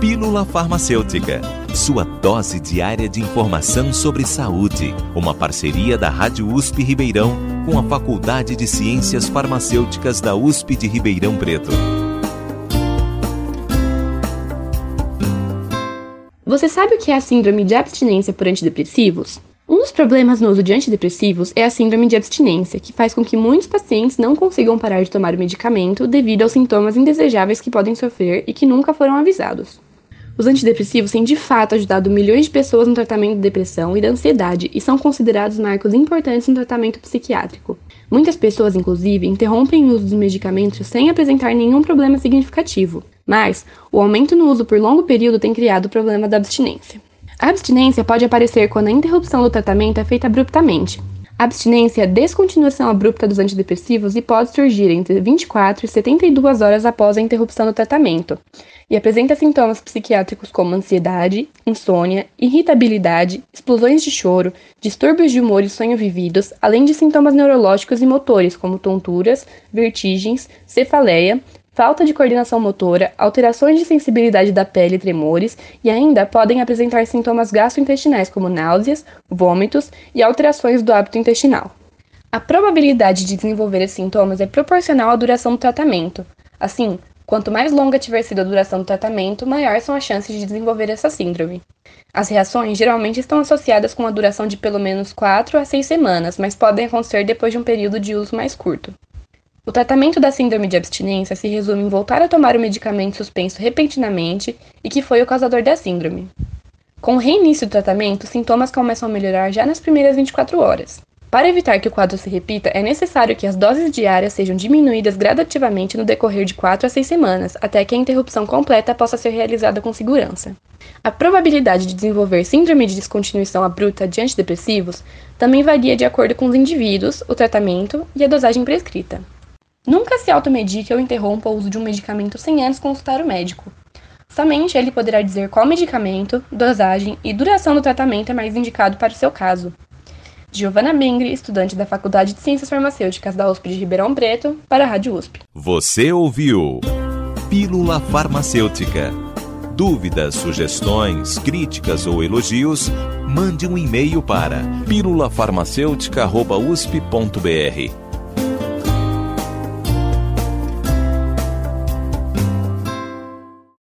Pílula Farmacêutica, sua dose diária de informação sobre saúde. Uma parceria da Rádio USP Ribeirão com a Faculdade de Ciências Farmacêuticas da USP de Ribeirão Preto. Você sabe o que é a síndrome de abstinência por antidepressivos? Um dos problemas no uso de antidepressivos é a síndrome de abstinência, que faz com que muitos pacientes não consigam parar de tomar o medicamento devido aos sintomas indesejáveis que podem sofrer e que nunca foram avisados. Os antidepressivos têm de fato ajudado milhões de pessoas no tratamento de depressão e da ansiedade e são considerados marcos importantes no tratamento psiquiátrico. Muitas pessoas, inclusive, interrompem o uso dos medicamentos sem apresentar nenhum problema significativo, mas o aumento no uso por longo período tem criado o problema da abstinência. A abstinência pode aparecer quando a interrupção do tratamento é feita abruptamente. Abstinência é descontinuação abrupta dos antidepressivos e pode surgir entre 24 e 72 horas após a interrupção do tratamento, e apresenta sintomas psiquiátricos como ansiedade, insônia, irritabilidade, explosões de choro, distúrbios de humor e sonho vividos, além de sintomas neurológicos e motores como tonturas, vertigens, cefaleia, falta de coordenação motora, alterações de sensibilidade da pele e tremores, e ainda podem apresentar sintomas gastrointestinais como náuseas, vômitos e alterações do hábito intestinal. A probabilidade de desenvolver esses sintomas é proporcional à duração do tratamento. Assim, quanto mais longa tiver sido a duração do tratamento, maior são as chances de desenvolver essa síndrome. As reações geralmente estão associadas com uma duração de pelo menos 4 a 6 semanas, mas podem acontecer depois de um período de uso mais curto. O tratamento da síndrome de abstinência se resume em voltar a tomar o medicamento suspenso repentinamente e que foi o causador da síndrome. Com o reinício do tratamento, os sintomas começam a melhorar já nas primeiras 24 horas. Para evitar que o quadro se repita, é necessário que as doses diárias sejam diminuídas gradativamente no decorrer de 4 a 6 semanas, até que a interrupção completa possa ser realizada com segurança. A probabilidade de desenvolver síndrome de descontinuação abrupta de antidepressivos também varia de acordo com os indivíduos, o tratamento e a dosagem prescrita. Nunca se automedique ou interrompa o uso de um medicamento sem antes consultar o médico. Somente ele poderá dizer qual medicamento, dosagem e duração do tratamento é mais indicado para o seu caso. Giovana Bengri, estudante da Faculdade de Ciências Farmacêuticas da USP de Ribeirão Preto, para a Rádio USP. Você ouviu Pílula Farmacêutica. Dúvidas, sugestões, críticas ou elogios, mande um e-mail para pílulafarmacêutica.usp.br